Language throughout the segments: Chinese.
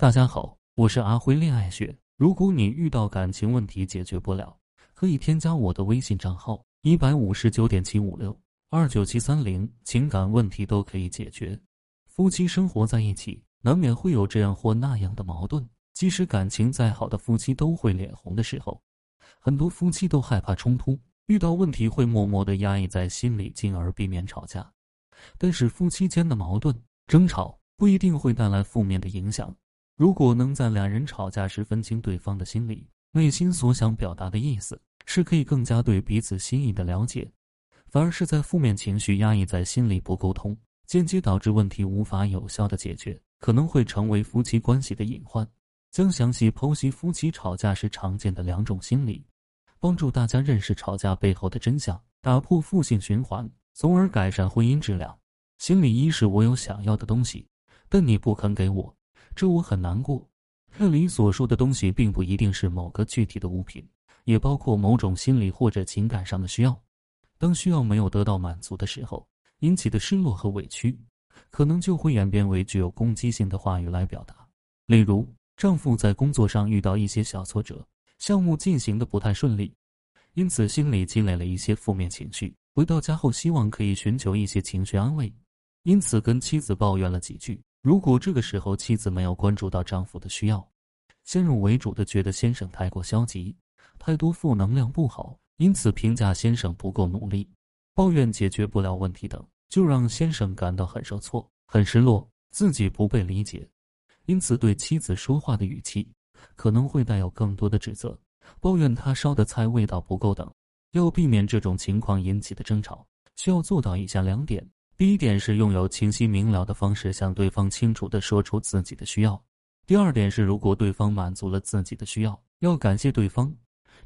大家好，我是阿辉恋爱学。如果你遇到感情问题解决不了，可以添加我的微信账号一百五十九点七五六二九七三零，情感问题都可以解决。夫妻生活在一起，难免会有这样或那样的矛盾。即使感情再好的夫妻都会脸红的时候，很多夫妻都害怕冲突，遇到问题会默默的压抑在心里，进而避免吵架。但是夫妻间的矛盾争吵不一定会带来负面的影响。如果能在两人吵架时分清对方的心理、内心所想表达的意思，是可以更加对彼此心意的了解。反而是在负面情绪压抑在心里不沟通，间接导致问题无法有效的解决，可能会成为夫妻关系的隐患。将详细剖析夫妻吵架时常见的两种心理，帮助大家认识吵架背后的真相，打破负性循环，从而改善婚姻质量。心理一是我有想要的东西，但你不肯给我。这我很难过。这里所说的东西，并不一定是某个具体的物品，也包括某种心理或者情感上的需要。当需要没有得到满足的时候，引起的失落和委屈，可能就会演变为具有攻击性的话语来表达。例如，丈夫在工作上遇到一些小挫折，项目进行的不太顺利，因此心里积累了一些负面情绪。回到家后，希望可以寻求一些情绪安慰，因此跟妻子抱怨了几句。如果这个时候妻子没有关注到丈夫的需要，先入为主的觉得先生太过消极，太多负能量不好，因此评价先生不够努力，抱怨解决不了问题等，就让先生感到很受挫、很失落，自己不被理解，因此对妻子说话的语气可能会带有更多的指责，抱怨他烧的菜味道不够等。要避免这种情况引起的争吵，需要做到以下两点。第一点是拥有清晰明了的方式向对方清楚地说出自己的需要。第二点是，如果对方满足了自己的需要，要感谢对方，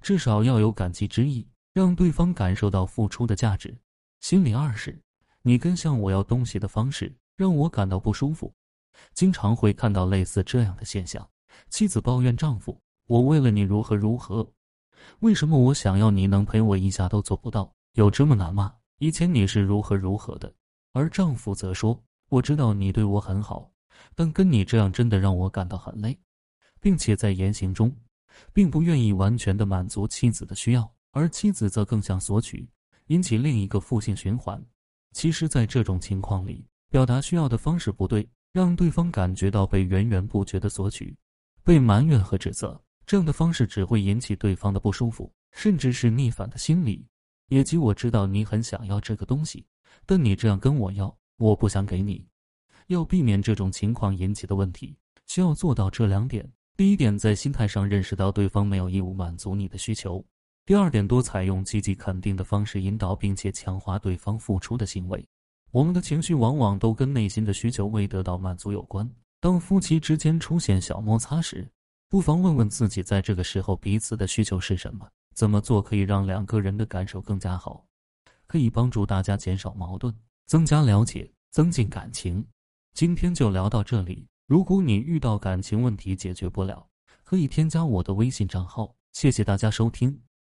至少要有感激之意，让对方感受到付出的价值。心理二是，你跟向我要东西的方式让我感到不舒服。经常会看到类似这样的现象：妻子抱怨丈夫：“我为了你如何如何，为什么我想要你能陪我一下都做不到？有这么难吗？以前你是如何如何的？”而丈夫则说：“我知道你对我很好，但跟你这样真的让我感到很累，并且在言行中，并不愿意完全的满足妻子的需要，而妻子则更想索取，引起另一个负性循环。其实，在这种情况里，表达需要的方式不对，让对方感觉到被源源不绝的索取，被埋怨和指责，这样的方式只会引起对方的不舒服，甚至是逆反的心理，也即我知道你很想要这个东西。”但你这样跟我要，我不想给你。要避免这种情况引起的问题，需要做到这两点：第一点，在心态上认识到对方没有义务满足你的需求；第二点，多采用积极肯定的方式引导并且强化对方付出的行为。我们的情绪往往都跟内心的需求未得到满足有关。当夫妻之间出现小摩擦时，不妨问问自己，在这个时候彼此的需求是什么？怎么做可以让两个人的感受更加好？可以帮助大家减少矛盾，增加了解，增进感情。今天就聊到这里。如果你遇到感情问题解决不了，可以添加我的微信账号。谢谢大家收听。